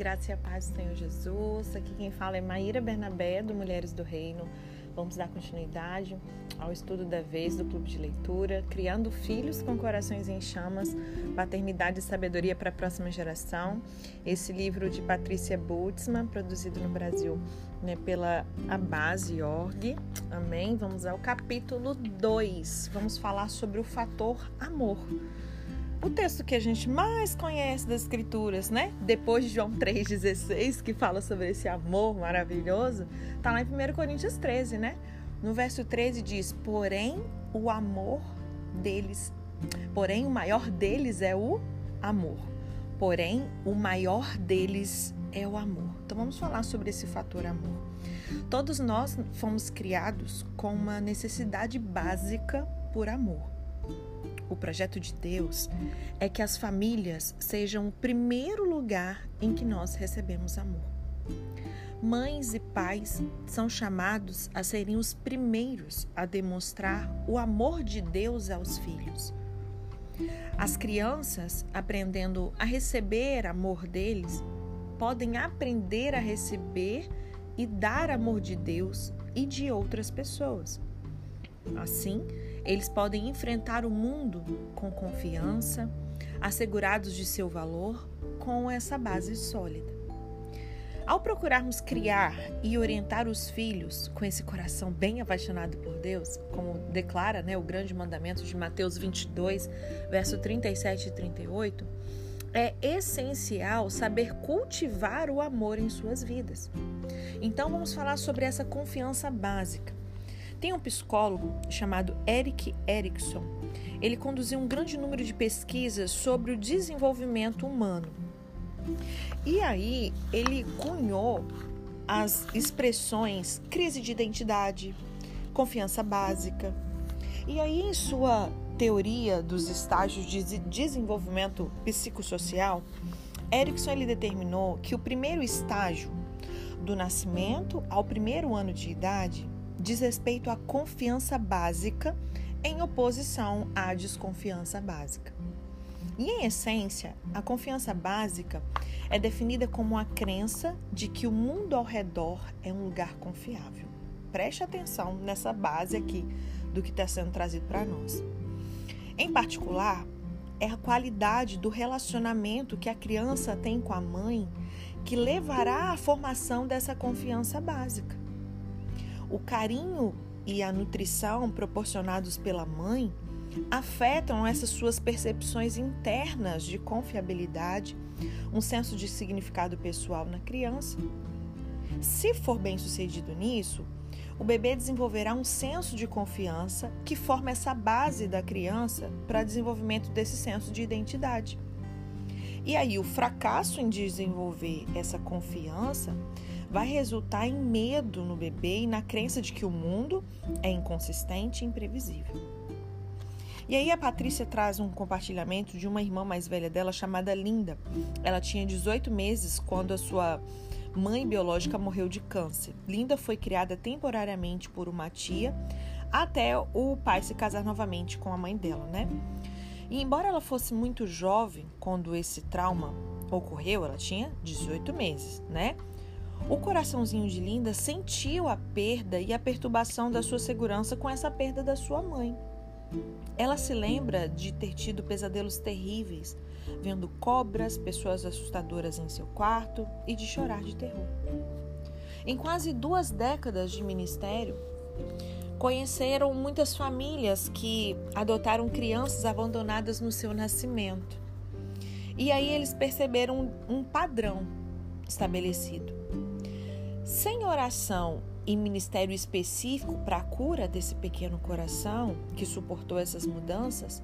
graça e a paz do Senhor Jesus. Aqui quem fala é Maíra Bernabé, do Mulheres do Reino. Vamos dar continuidade ao estudo da vez do Clube de Leitura, Criando Filhos com Corações em Chamas, Paternidade e Sabedoria para a Próxima Geração. Esse livro de Patrícia Bultzmann, produzido no Brasil né, pela Abase Org. Amém? Vamos ao capítulo 2. Vamos falar sobre o fator amor o texto que a gente mais conhece das Escrituras, né? Depois de João 3,16, que fala sobre esse amor maravilhoso, tá lá em 1 Coríntios 13, né? No verso 13 diz: Porém, o amor deles, porém, o maior deles é o amor. Porém, o maior deles é o amor. Então, vamos falar sobre esse fator amor. Todos nós fomos criados com uma necessidade básica por amor. O projeto de Deus é que as famílias sejam o primeiro lugar em que nós recebemos amor. Mães e pais são chamados a serem os primeiros a demonstrar o amor de Deus aos filhos. As crianças, aprendendo a receber amor deles, podem aprender a receber e dar amor de Deus e de outras pessoas. Assim, eles podem enfrentar o mundo com confiança, assegurados de seu valor, com essa base sólida. Ao procurarmos criar e orientar os filhos com esse coração bem apaixonado por Deus, como declara né, o grande mandamento de Mateus 22, verso 37 e 38, é essencial saber cultivar o amor em suas vidas. Então vamos falar sobre essa confiança básica. Tem um psicólogo chamado Eric Erickson. Ele conduziu um grande número de pesquisas sobre o desenvolvimento humano. E aí ele cunhou as expressões crise de identidade, confiança básica. E aí em sua teoria dos estágios de desenvolvimento psicossocial, Erickson ele determinou que o primeiro estágio do nascimento ao primeiro ano de idade diz respeito à confiança básica em oposição à desconfiança básica. E em essência, a confiança básica é definida como a crença de que o mundo ao redor é um lugar confiável. Preste atenção nessa base aqui do que está sendo trazido para nós. Em particular, é a qualidade do relacionamento que a criança tem com a mãe que levará à formação dessa confiança básica o carinho e a nutrição proporcionados pela mãe afetam essas suas percepções internas de confiabilidade, um senso de significado pessoal na criança. Se for bem sucedido nisso, o bebê desenvolverá um senso de confiança que forma essa base da criança para desenvolvimento desse senso de identidade. E aí, o fracasso em desenvolver essa confiança vai resultar em medo no bebê e na crença de que o mundo é inconsistente e imprevisível. E aí a Patrícia traz um compartilhamento de uma irmã mais velha dela chamada Linda. Ela tinha 18 meses quando a sua mãe biológica morreu de câncer. Linda foi criada temporariamente por uma tia até o pai se casar novamente com a mãe dela, né? E embora ela fosse muito jovem quando esse trauma ocorreu, ela tinha 18 meses, né? O coraçãozinho de Linda sentiu a perda e a perturbação da sua segurança com essa perda da sua mãe. Ela se lembra de ter tido pesadelos terríveis, vendo cobras, pessoas assustadoras em seu quarto e de chorar de terror. Em quase duas décadas de ministério, conheceram muitas famílias que adotaram crianças abandonadas no seu nascimento. E aí eles perceberam um padrão estabelecido. Sem oração e ministério específico para a cura desse pequeno coração que suportou essas mudanças,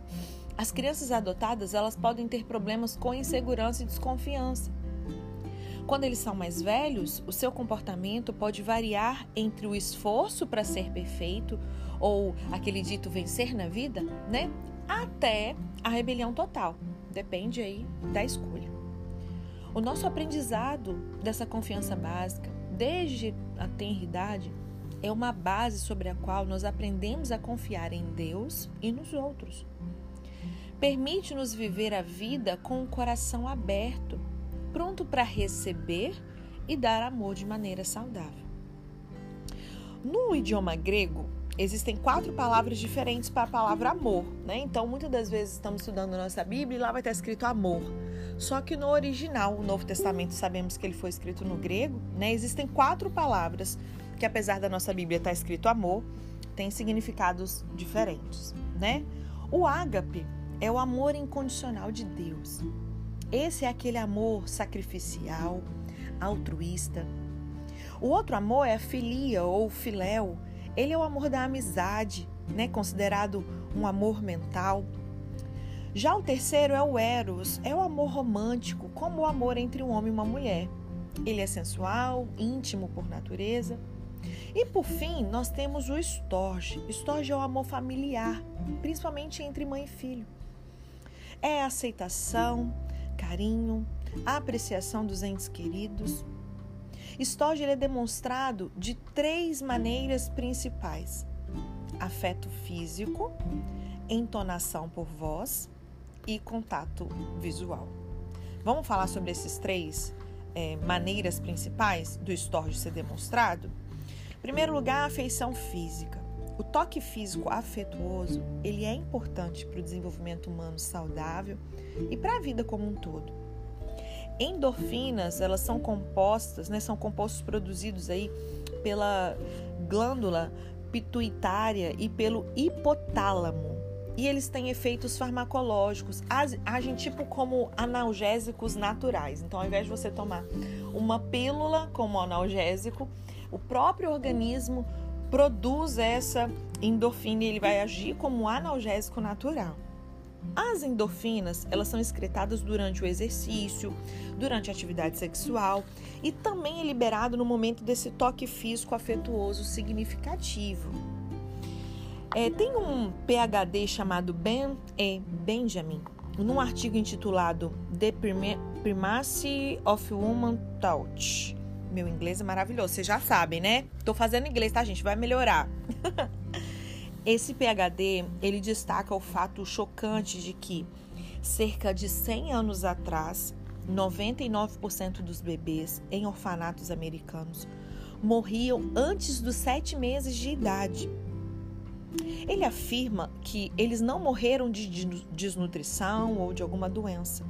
as crianças adotadas elas podem ter problemas com insegurança e desconfiança. Quando eles são mais velhos, o seu comportamento pode variar entre o esforço para ser perfeito ou aquele dito vencer na vida, né? Até a rebelião total. Depende aí da escolha. O nosso aprendizado dessa confiança básica, desde a tenridade, é uma base sobre a qual nós aprendemos a confiar em Deus e nos outros. Permite-nos viver a vida com o coração aberto pronto para receber e dar amor de maneira saudável. No idioma grego, existem quatro palavras diferentes para a palavra amor, né? Então, muitas das vezes estamos estudando nossa Bíblia e lá vai estar escrito amor. Só que no original, o Novo Testamento, sabemos que ele foi escrito no grego, né? Existem quatro palavras que, apesar da nossa Bíblia estar escrito amor, têm significados diferentes, né? O ágape é o amor incondicional de Deus. Esse é aquele amor sacrificial, altruísta. O outro amor é a filia ou filéu. Ele é o amor da amizade, né, considerado um amor mental. Já o terceiro é o eros, é o amor romântico, como o amor entre um homem e uma mulher. Ele é sensual, íntimo por natureza. E por fim, nós temos o storge. Storge é o amor familiar, principalmente entre mãe e filho. É aceitação, carinho, apreciação dos entes queridos. Storge é demonstrado de três maneiras principais: afeto físico, entonação por voz e contato visual. Vamos falar sobre esses três é, maneiras principais do Storge ser demonstrado? Em primeiro lugar, a afeição física. O toque físico afetuoso, ele é importante para o desenvolvimento humano saudável e para a vida como um todo. Endorfinas, elas são compostas, né, são compostos produzidos aí pela glândula pituitária e pelo hipotálamo. E eles têm efeitos farmacológicos, agem tipo como analgésicos naturais. Então, ao invés de você tomar uma pílula como analgésico, o próprio organismo produz essa endorfina e ele vai agir como um analgésico natural. As endorfinas, elas são excretadas durante o exercício, durante a atividade sexual e também é liberado no momento desse toque físico afetuoso significativo. É, tem um PhD chamado Ben E. Benjamin, num artigo intitulado The Primacy of Woman Touch. Meu inglês é maravilhoso, vocês já sabem, né? Tô fazendo inglês, tá, gente? Vai melhorar. Esse PhD, ele destaca o fato chocante de que cerca de 100 anos atrás, 99% dos bebês em orfanatos americanos morriam antes dos sete meses de idade. Ele afirma que eles não morreram de desnutrição ou de alguma doença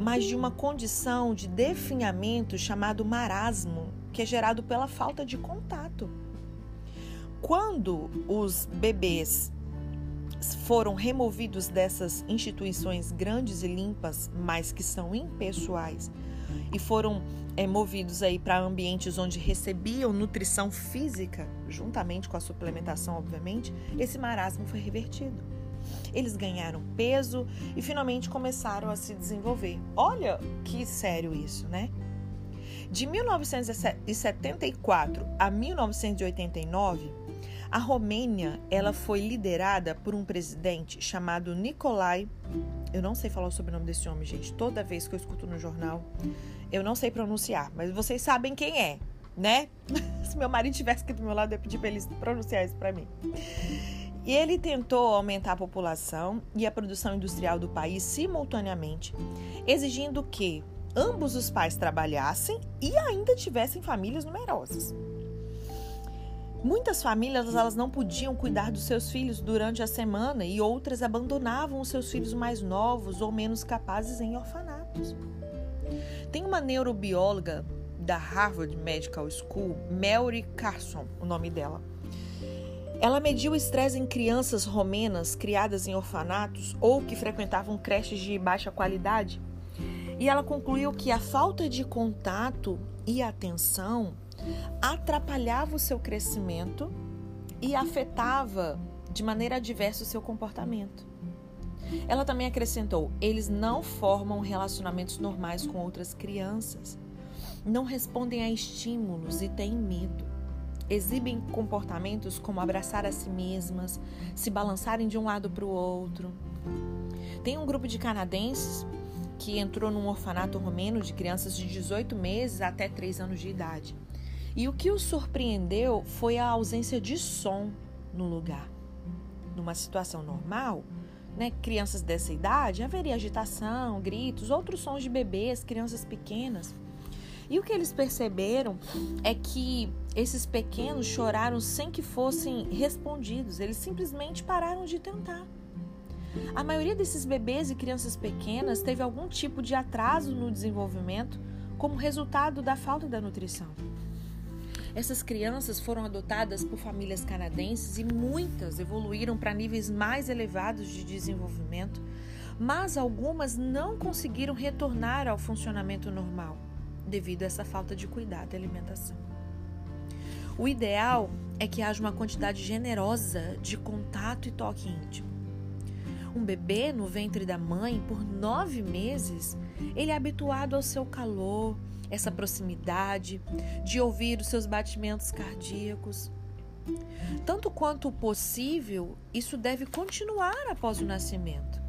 mas de uma condição de definhamento chamado marasmo, que é gerado pela falta de contato. Quando os bebês foram removidos dessas instituições grandes e limpas, mas que são impessoais, e foram é, movidos aí para ambientes onde recebiam nutrição física, juntamente com a suplementação, obviamente, esse marasmo foi revertido. Eles ganharam peso e finalmente começaram a se desenvolver. Olha que sério isso, né? De 1974 a 1989, a Romênia ela foi liderada por um presidente chamado Nicolae. Eu não sei falar o sobrenome desse homem, gente. Toda vez que eu escuto no jornal, eu não sei pronunciar, mas vocês sabem quem é, né? Se meu marido tivesse aqui do meu lado, eu ia pedir para ele pronunciar isso para mim. E ele tentou aumentar a população e a produção industrial do país simultaneamente, exigindo que ambos os pais trabalhassem e ainda tivessem famílias numerosas. Muitas famílias elas não podiam cuidar dos seus filhos durante a semana e outras abandonavam os seus filhos mais novos ou menos capazes em orfanatos. Tem uma neurobióloga da Harvard Medical School, Mary Carson, o nome dela. Ela mediu estresse em crianças romenas criadas em orfanatos ou que frequentavam creches de baixa qualidade e ela concluiu que a falta de contato e atenção atrapalhava o seu crescimento e afetava de maneira adversa o seu comportamento. Ela também acrescentou: eles não formam relacionamentos normais com outras crianças, não respondem a estímulos e têm medo exibem comportamentos como abraçar a si mesmas, se balançarem de um lado para o outro. Tem um grupo de canadenses que entrou num orfanato romeno de crianças de 18 meses até 3 anos de idade. E o que os surpreendeu foi a ausência de som no lugar. Numa situação normal, né, crianças dessa idade, haveria agitação, gritos, outros sons de bebês, crianças pequenas. E o que eles perceberam é que esses pequenos choraram sem que fossem respondidos, eles simplesmente pararam de tentar. A maioria desses bebês e crianças pequenas teve algum tipo de atraso no desenvolvimento como resultado da falta da nutrição. Essas crianças foram adotadas por famílias canadenses e muitas evoluíram para níveis mais elevados de desenvolvimento, mas algumas não conseguiram retornar ao funcionamento normal devido a essa falta de cuidado e alimentação. O ideal é que haja uma quantidade generosa de contato e toque íntimo. Um bebê no ventre da mãe por nove meses, ele é habituado ao seu calor, essa proximidade, de ouvir os seus batimentos cardíacos. Tanto quanto possível, isso deve continuar após o nascimento.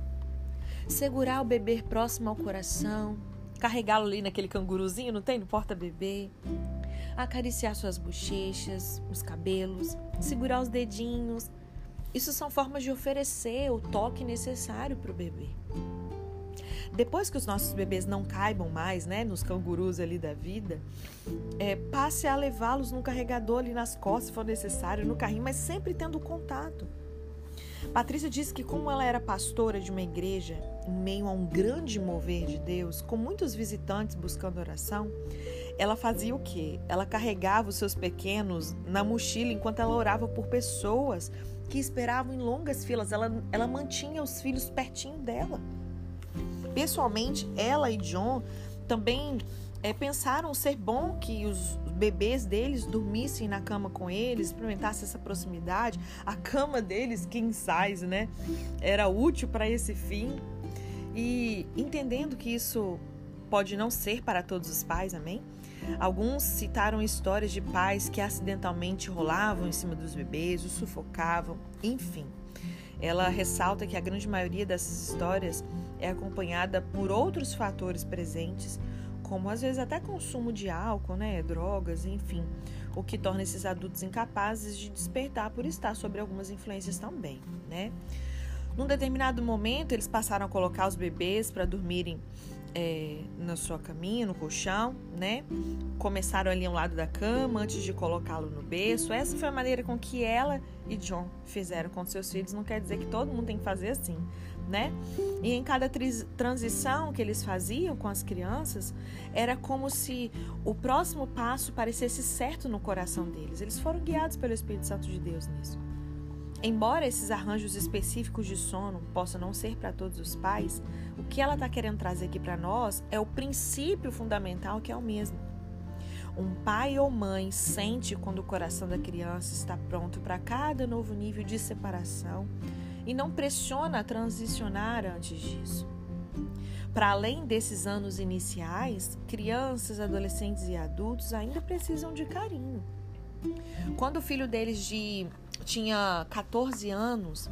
Segurar o bebê próximo ao coração, carregá-lo ali naquele canguruzinho, não tem? No porta-bebê. Acariciar suas bochechas, os cabelos, segurar os dedinhos. Isso são formas de oferecer o toque necessário para o bebê. Depois que os nossos bebês não caibam mais, né, nos cangurus ali da vida, é, passe a levá-los no carregador ali nas costas, se for necessário, no carrinho, mas sempre tendo contato. Patrícia disse que, como ela era pastora de uma igreja, em meio a um grande mover de Deus, com muitos visitantes buscando oração, ela fazia o quê? Ela carregava os seus pequenos na mochila enquanto ela orava por pessoas que esperavam em longas filas. Ela, ela mantinha os filhos pertinho dela. Pessoalmente, ela e John também é, pensaram ser bom que os bebês deles dormissem na cama com eles, experimentassem essa proximidade. A cama deles, king size, né, era útil para esse fim. E entendendo que isso pode não ser para todos os pais, amém? Alguns citaram histórias de pais que acidentalmente rolavam em cima dos bebês, os sufocavam, enfim. Ela ressalta que a grande maioria dessas histórias é acompanhada por outros fatores presentes, como às vezes até consumo de álcool, né, drogas, enfim, o que torna esses adultos incapazes de despertar por estar sobre algumas influências também, né? Num determinado momento, eles passaram a colocar os bebês para dormirem é, na sua caminha, no colchão, né? Começaram ali ao lado da cama antes de colocá-lo no berço. Essa foi a maneira com que ela e John fizeram com seus filhos. Não quer dizer que todo mundo tem que fazer assim, né? E em cada transição que eles faziam com as crianças, era como se o próximo passo parecesse certo no coração deles. Eles foram guiados pelo Espírito Santo de Deus nisso. Embora esses arranjos específicos de sono possam não ser para todos os pais, o que ela está querendo trazer aqui para nós é o princípio fundamental que é o mesmo. Um pai ou mãe sente quando o coração da criança está pronto para cada novo nível de separação e não pressiona a transicionar antes disso. Para além desses anos iniciais, crianças, adolescentes e adultos ainda precisam de carinho. Quando o filho deles de tinha 14 anos,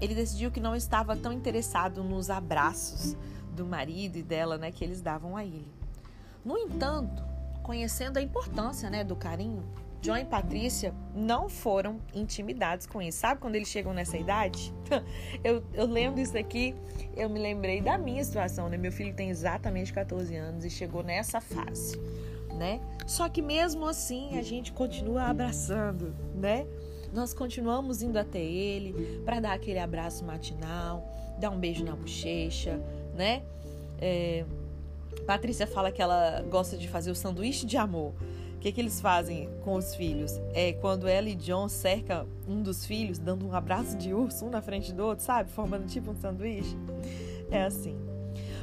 ele decidiu que não estava tão interessado nos abraços do marido e dela, né, que eles davam a ele. No entanto, conhecendo a importância, né, do carinho, John e Patrícia não foram intimidados com isso. Sabe quando eles chegam nessa idade? eu, eu lendo isso aqui, eu me lembrei da minha situação, né? Meu filho tem exatamente 14 anos e chegou nessa fase, né? Só que mesmo assim, a gente continua abraçando, né? nós continuamos indo até ele para dar aquele abraço matinal, dar um beijo na bochecha, né? É, Patrícia fala que ela gosta de fazer o sanduíche de amor. Que, que eles fazem com os filhos? É quando ela e John cercam um dos filhos, dando um abraço de urso, um na frente do outro, sabe? Formando tipo um sanduíche. É assim.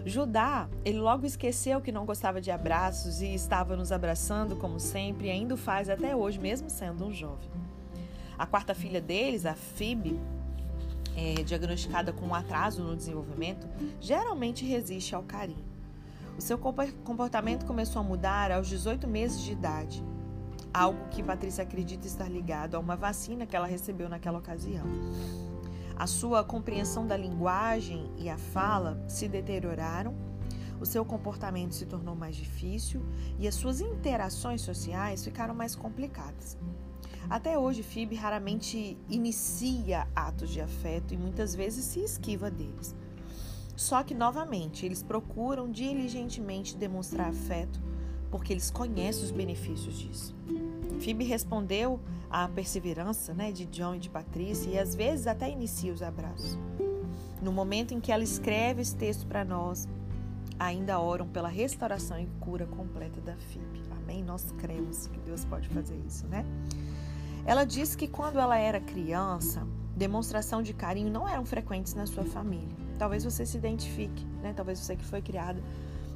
Judá, ele logo esqueceu que não gostava de abraços e estava nos abraçando como sempre, e ainda faz até hoje, mesmo sendo um jovem. A quarta filha deles, a Phoebe, é, diagnosticada com um atraso no desenvolvimento, geralmente resiste ao carinho. O seu comportamento começou a mudar aos 18 meses de idade, algo que Patrícia acredita estar ligado a uma vacina que ela recebeu naquela ocasião. A sua compreensão da linguagem e a fala se deterioraram, o seu comportamento se tornou mais difícil e as suas interações sociais ficaram mais complicadas. Até hoje, Phoebe raramente inicia atos de afeto e muitas vezes se esquiva deles. Só que, novamente, eles procuram diligentemente demonstrar afeto porque eles conhecem os benefícios disso. Phoebe respondeu à perseverança né, de John e de Patrícia e às vezes até inicia os abraços. No momento em que ela escreve esse texto para nós, ainda oram pela restauração e cura completa da Phoebe. Amém? Nós cremos que Deus pode fazer isso, né? Ela diz que quando ela era criança, demonstração de carinho não eram frequentes na sua família. Talvez você se identifique, né? Talvez você que foi criada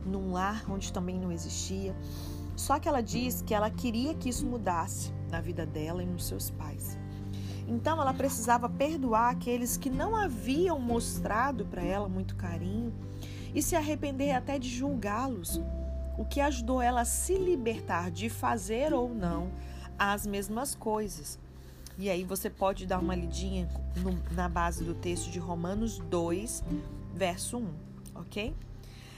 num lar onde também não existia. Só que ela diz que ela queria que isso mudasse na vida dela e nos seus pais. Então ela precisava perdoar aqueles que não haviam mostrado para ela muito carinho e se arrepender até de julgá-los, o que ajudou ela a se libertar de fazer ou não as mesmas coisas. E aí você pode dar uma lidinha no, na base do texto de Romanos 2, verso 1, ok?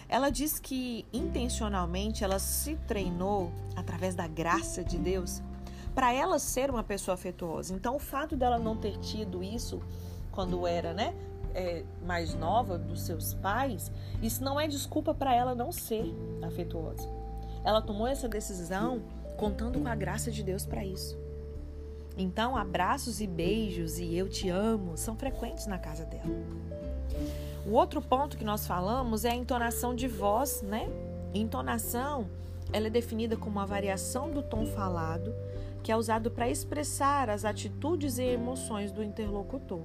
Ela diz que intencionalmente ela se treinou através da graça de Deus para ela ser uma pessoa afetuosa. Então, o fato dela não ter tido isso quando era, né, é, mais nova dos seus pais, isso não é desculpa para ela não ser afetuosa. Ela tomou essa decisão contando com a graça de Deus para isso. Então, abraços e beijos e eu te amo são frequentes na casa dela. O outro ponto que nós falamos é a entonação de voz, né? Entonação, ela é definida como uma variação do tom falado que é usado para expressar as atitudes e emoções do interlocutor.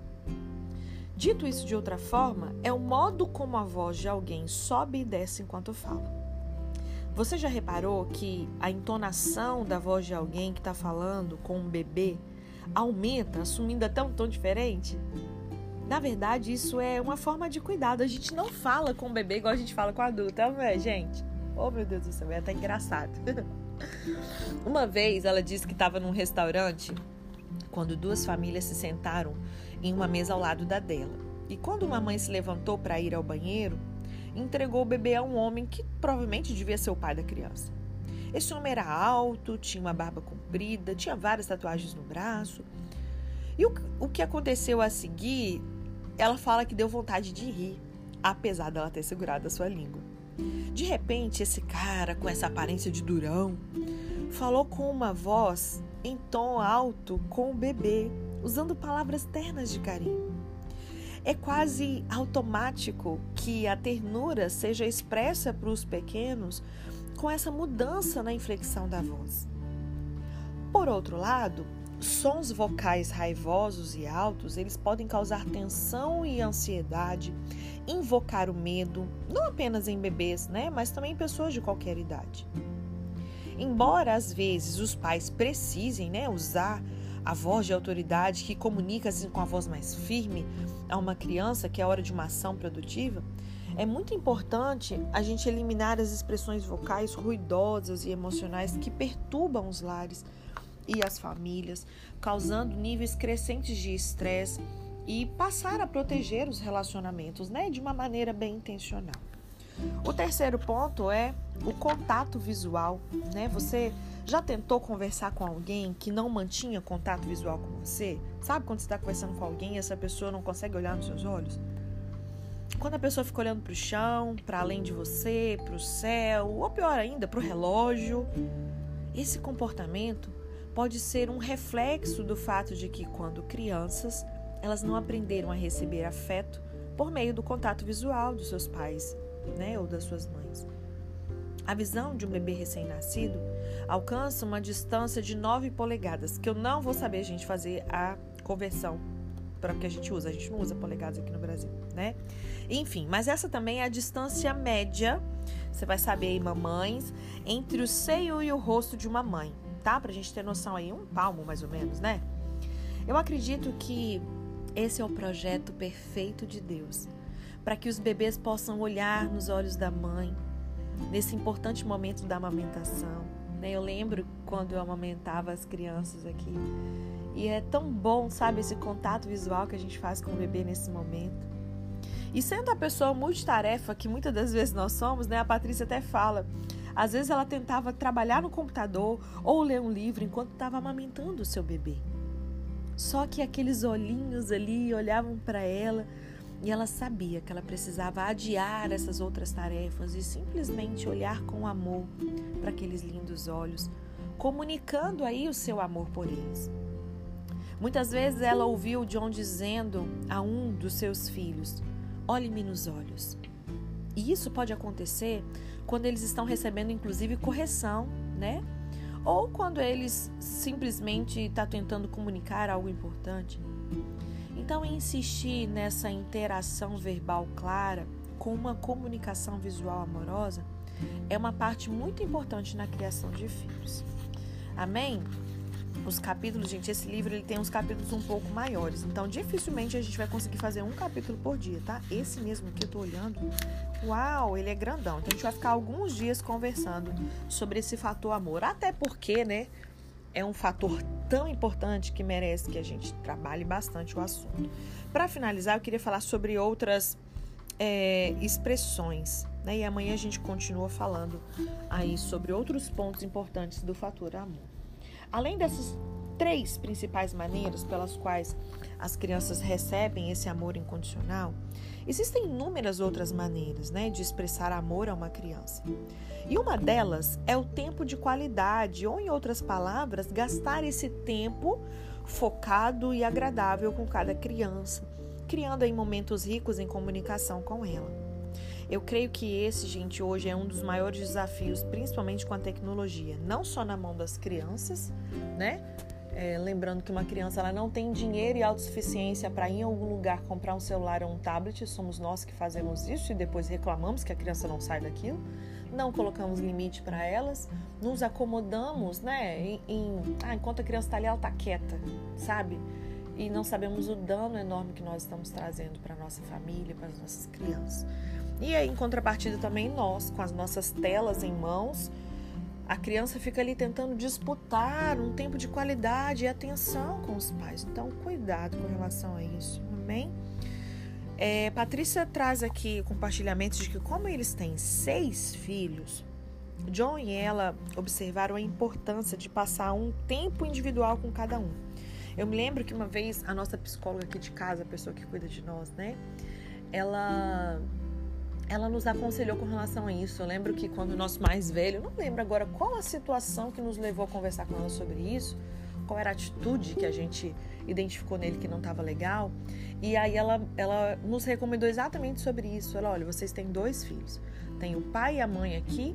Dito isso de outra forma, é o modo como a voz de alguém sobe e desce enquanto fala. Você já reparou que a entonação da voz de alguém que está falando com um bebê aumenta, assumindo até um tom diferente? Na verdade, isso é uma forma de cuidado. A gente não fala com o bebê igual a gente fala com adulto, é, gente? Oh, meu Deus do céu, é até engraçado. uma vez ela disse que estava num restaurante quando duas famílias se sentaram em uma mesa ao lado da dela. E quando uma mãe se levantou para ir ao banheiro, entregou o bebê a um homem que provavelmente devia ser o pai da criança. Esse homem era alto, tinha uma barba comprida, tinha várias tatuagens no braço. E o, o que aconteceu a seguir, ela fala que deu vontade de rir, apesar dela ter segurado a sua língua. De repente, esse cara, com essa aparência de durão, falou com uma voz em tom alto com o bebê, usando palavras ternas de carinho. É quase automático que a ternura seja expressa para os pequenos com essa mudança na inflexão da voz. Por outro lado, sons vocais raivosos e altos, eles podem causar tensão e ansiedade, invocar o medo, não apenas em bebês, né, mas também em pessoas de qualquer idade. Embora às vezes os pais precisem, né, usar a voz de autoridade que comunica assim, com a voz mais firme a uma criança que é hora de uma ação produtiva, é muito importante a gente eliminar as expressões vocais ruidosas e emocionais que perturbam os lares e as famílias, causando níveis crescentes de estresse e passar a proteger os relacionamentos, né, de uma maneira bem intencional. O terceiro ponto é o contato visual, né? Você já tentou conversar com alguém que não mantinha contato visual com você? Sabe quando você está conversando com alguém e essa pessoa não consegue olhar nos seus olhos? Quando a pessoa fica olhando para o chão, para além de você, para o céu, ou pior ainda, para o relógio. Esse comportamento pode ser um reflexo do fato de que, quando crianças, elas não aprenderam a receber afeto por meio do contato visual dos seus pais né, ou das suas mães. A visão de um bebê recém-nascido alcança uma distância de 9 polegadas, que eu não vou saber, gente, fazer a conversão para o que a gente usa. A gente não usa polegadas aqui no Brasil, né? Enfim, mas essa também é a distância média, você vai saber aí, mamães, entre o seio e o rosto de uma mãe, tá? Pra gente ter noção aí, um palmo mais ou menos, né? Eu acredito que esse é o projeto perfeito de Deus, para que os bebês possam olhar nos olhos da mãe, nesse importante momento da amamentação. Né? Eu lembro quando eu amamentava as crianças aqui. E é tão bom, sabe, esse contato visual que a gente faz com o bebê nesse momento. E sendo a pessoa multitarefa que muitas das vezes nós somos, né? A Patrícia até fala: Às vezes ela tentava trabalhar no computador ou ler um livro enquanto estava amamentando o seu bebê. Só que aqueles olhinhos ali olhavam para ela e ela sabia que ela precisava adiar essas outras tarefas e simplesmente olhar com amor para aqueles lindos olhos, comunicando aí o seu amor por eles. Muitas vezes ela ouviu John dizendo a um dos seus filhos: Olhe-me nos olhos. E isso pode acontecer quando eles estão recebendo, inclusive, correção, né? Ou quando eles simplesmente estão tá tentando comunicar algo importante. Então, insistir nessa interação verbal clara com uma comunicação visual amorosa é uma parte muito importante na criação de filhos. Amém? os capítulos, gente, esse livro ele tem uns capítulos um pouco maiores, então dificilmente a gente vai conseguir fazer um capítulo por dia, tá? Esse mesmo que eu tô olhando, uau, ele é grandão. Então a gente vai ficar alguns dias conversando sobre esse fator amor, até porque, né, é um fator tão importante que merece que a gente trabalhe bastante o assunto. Para finalizar, eu queria falar sobre outras é, expressões, né? E amanhã a gente continua falando aí sobre outros pontos importantes do fator amor. Além dessas três principais maneiras pelas quais as crianças recebem esse amor incondicional, existem inúmeras outras maneiras né, de expressar amor a uma criança. E uma delas é o tempo de qualidade, ou em outras palavras, gastar esse tempo focado e agradável com cada criança, criando aí momentos ricos em comunicação com ela. Eu creio que esse, gente, hoje é um dos maiores desafios, principalmente com a tecnologia, não só na mão das crianças, né? É, lembrando que uma criança ela não tem dinheiro e autossuficiência para ir em algum lugar comprar um celular ou um tablet, somos nós que fazemos isso e depois reclamamos que a criança não sai daquilo. Não colocamos limite para elas, nos acomodamos, né? Em, em ah, enquanto a criança está ali, ela está quieta, sabe? E não sabemos o dano enorme que nós estamos trazendo para nossa família, para as nossas crianças. E aí, em contrapartida, também nós, com as nossas telas em mãos, a criança fica ali tentando disputar um tempo de qualidade e atenção com os pais. Então, cuidado com relação a isso, amém? É, Patrícia traz aqui compartilhamentos de que, como eles têm seis filhos, John e ela observaram a importância de passar um tempo individual com cada um. Eu me lembro que uma vez a nossa psicóloga aqui de casa, a pessoa que cuida de nós, né? Ela ela nos aconselhou com relação a isso. Eu lembro que quando o nosso mais velho, não lembro agora qual a situação que nos levou a conversar com ela sobre isso, qual era a atitude que a gente identificou nele que não estava legal. E aí ela, ela nos recomendou exatamente sobre isso. Ela, olha, vocês têm dois filhos. Tem o pai e a mãe aqui,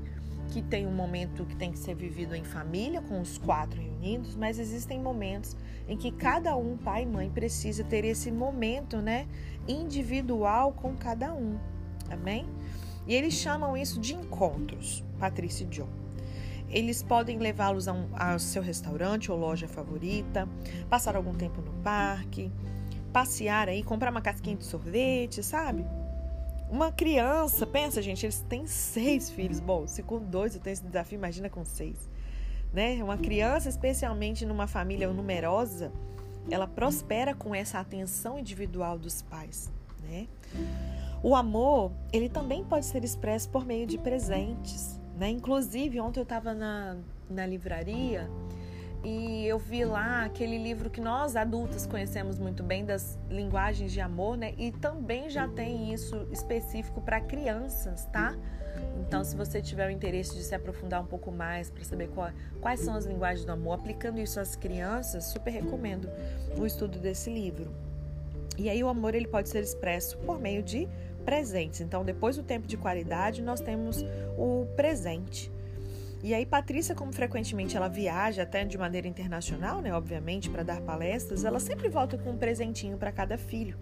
que tem um momento que tem que ser vivido em família, com os quatro reunidos, mas existem momentos em que cada um, pai e mãe, precisa ter esse momento, né, individual com cada um. Amém? E eles chamam isso de encontros, Patrícia e John. Eles podem levá-los um, ao seu restaurante ou loja favorita, passar algum tempo no parque, passear aí, comprar uma casquinha de sorvete, sabe? Uma criança, pensa, gente, eles têm seis filhos. Bom, se com dois eu tenho esse desafio, imagina com seis. Né? Uma criança, especialmente numa família numerosa, ela prospera com essa atenção individual dos pais, né? O amor, ele também pode ser expresso por meio de presentes, né? Inclusive, ontem eu estava na, na livraria e eu vi lá aquele livro que nós adultos conhecemos muito bem das linguagens de amor, né? E também já tem isso específico para crianças, tá? Então, se você tiver o interesse de se aprofundar um pouco mais para saber qual, quais são as linguagens do amor, aplicando isso às crianças, super recomendo o estudo desse livro. E aí o amor ele pode ser expresso por meio de presentes. Então, depois do tempo de qualidade, nós temos o presente. E aí, Patrícia, como frequentemente ela viaja até de maneira internacional, né, obviamente, para dar palestras, ela sempre volta com um presentinho para cada filho.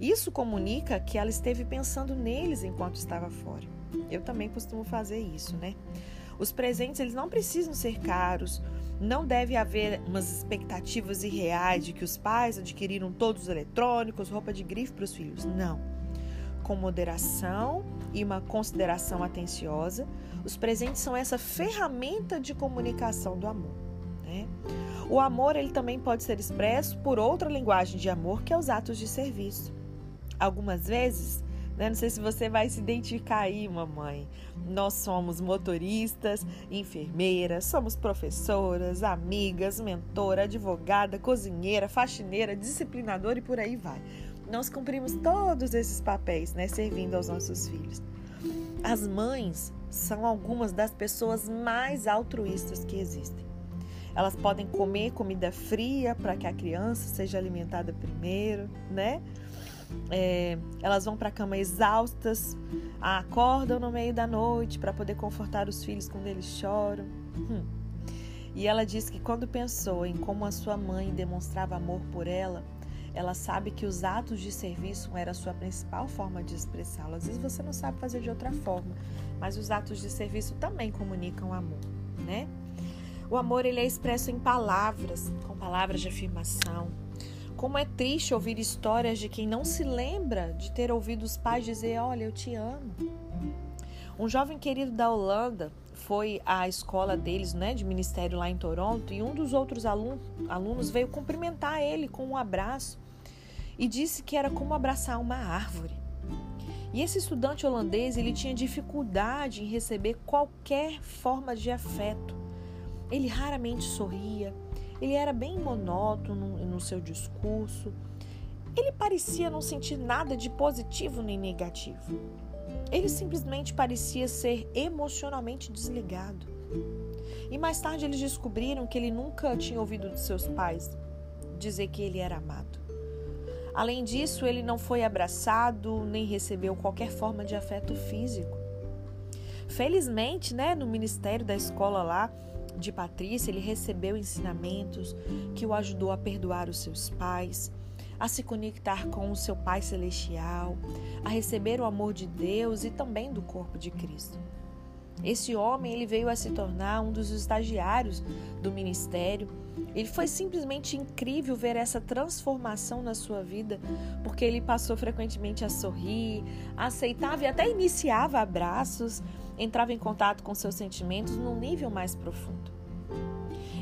Isso comunica que ela esteve pensando neles enquanto estava fora. Eu também costumo fazer isso, né? Os presentes, eles não precisam ser caros, não deve haver umas expectativas irreais de que os pais adquiriram todos os eletrônicos, roupa de grife para os filhos. Não com moderação e uma consideração atenciosa. Os presentes são essa ferramenta de comunicação do amor. Né? O amor ele também pode ser expresso por outra linguagem de amor, que é os atos de serviço. Algumas vezes Né? Não sei se você vai se identificar aí, mamãe. Nós somos motoristas, enfermeiras, somos professoras, amigas, mentora, advogada, cozinheira, faxineira, disciplinadora e por aí vai. Nós cumprimos todos esses papéis, né, servindo aos nossos filhos. As mães são algumas das pessoas mais altruístas que existem. Elas podem comer comida fria para que a criança seja alimentada primeiro, né? É, elas vão para a cama exaustas, acordam no meio da noite para poder confortar os filhos quando eles choram. Hum. E ela diz que quando pensou em como a sua mãe demonstrava amor por ela, ela sabe que os atos de serviço era a sua principal forma de expressá-lo. Às vezes você não sabe fazer de outra forma, mas os atos de serviço também comunicam amor, né? O amor ele é expresso em palavras, com palavras de afirmação. Como é triste ouvir histórias de quem não se lembra de ter ouvido os pais dizer: Olha, eu te amo. Um jovem querido da Holanda foi à escola deles, né, de ministério lá em Toronto, e um dos outros alunos veio cumprimentar ele com um abraço e disse que era como abraçar uma árvore. E esse estudante holandês, ele tinha dificuldade em receber qualquer forma de afeto. Ele raramente sorria, ele era bem monótono no seu discurso. Ele parecia não sentir nada de positivo nem negativo. Ele simplesmente parecia ser emocionalmente desligado. E mais tarde eles descobriram que ele nunca tinha ouvido de seus pais dizer que ele era amado. Além disso, ele não foi abraçado nem recebeu qualquer forma de afeto físico. Felizmente, né, no ministério da escola lá, de Patrícia, ele recebeu ensinamentos que o ajudou a perdoar os seus pais, a se conectar com o seu Pai Celestial, a receber o amor de Deus e também do corpo de Cristo. Esse homem ele veio a se tornar um dos estagiários do ministério. Ele foi simplesmente incrível ver essa transformação na sua vida, porque ele passou frequentemente a sorrir, aceitava e até iniciava abraços, entrava em contato com seus sentimentos num nível mais profundo.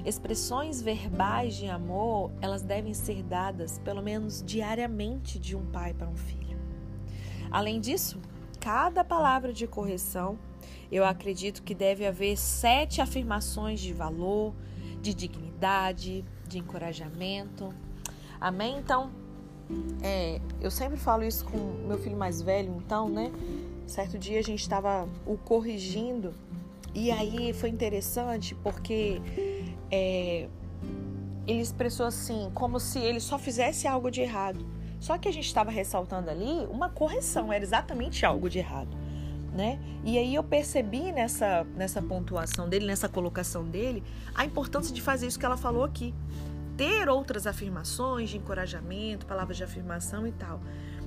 Expressões verbais de amor, elas devem ser dadas pelo menos diariamente de um pai para um filho. Além disso, cada palavra de correção, eu acredito que deve haver sete afirmações de valor, de dignidade, de encorajamento. Amém? Então, é, eu sempre falo isso com meu filho mais velho, então, né? Certo dia a gente estava o corrigindo e aí foi interessante porque é, ele expressou assim, como se ele só fizesse algo de errado. Só que a gente estava ressaltando ali uma correção, era exatamente algo de errado. Né? E aí eu percebi nessa, nessa pontuação dele, nessa colocação dele, a importância de fazer isso que ela falou aqui. Ter outras afirmações de encorajamento, palavras de afirmação e tal.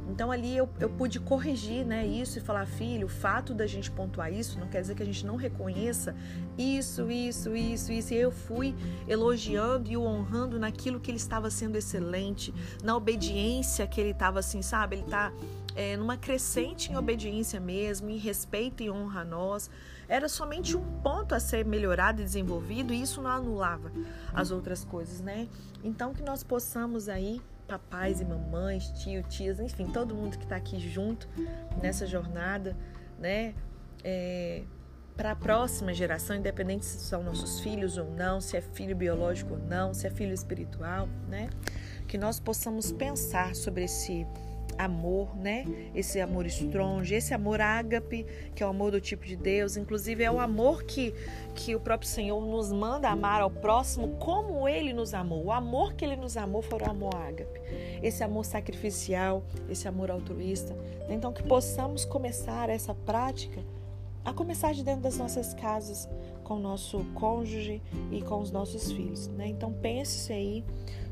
Então ali eu, eu pude corrigir né, isso e falar, filho, o fato da gente pontuar isso não quer dizer que a gente não reconheça isso, isso, isso, isso. E eu fui elogiando e o honrando naquilo que ele estava sendo excelente, na obediência que ele estava assim, sabe? Ele está é, numa crescente em obediência mesmo, em respeito e honra a nós. Era somente um ponto a ser melhorado e desenvolvido e isso não anulava as outras coisas, né? Então que nós possamos aí papais e mamães, tio, tias, enfim, todo mundo que está aqui junto nessa jornada, né? É, para a próxima geração, independente se são nossos filhos ou não, se é filho biológico ou não, se é filho espiritual, né? Que nós possamos pensar sobre esse amor, né? Esse amor estronge, esse amor ágape, que é o amor do tipo de Deus, inclusive é o amor que, que o próprio Senhor nos manda amar ao próximo como ele nos amou. O amor que ele nos amou foi o amor ágape. Esse amor sacrificial, esse amor altruísta. Então que possamos começar essa prática a começar de dentro das nossas casas, com o nosso cônjuge e com os nossos filhos. Né? Então pense aí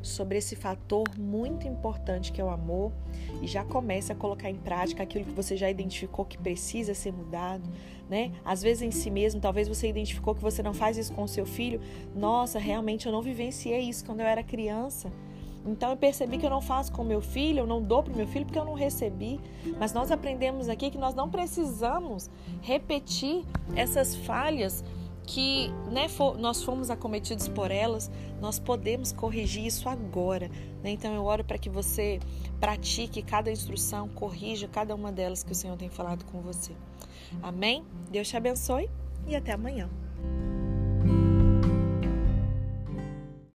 sobre esse fator muito importante que é o amor e já comece a colocar em prática aquilo que você já identificou que precisa ser mudado, né? Às vezes em si mesmo, talvez você identificou que você não faz isso com o seu filho. Nossa, realmente eu não vivenciei isso quando eu era criança. Então eu percebi que eu não faço com meu filho, eu não dou para o meu filho porque eu não recebi. Mas nós aprendemos aqui que nós não precisamos repetir essas falhas que né, for, nós fomos acometidos por elas, nós podemos corrigir isso agora. Né? Então eu oro para que você pratique cada instrução, corrija cada uma delas que o Senhor tem falado com você. Amém? Deus te abençoe e até amanhã.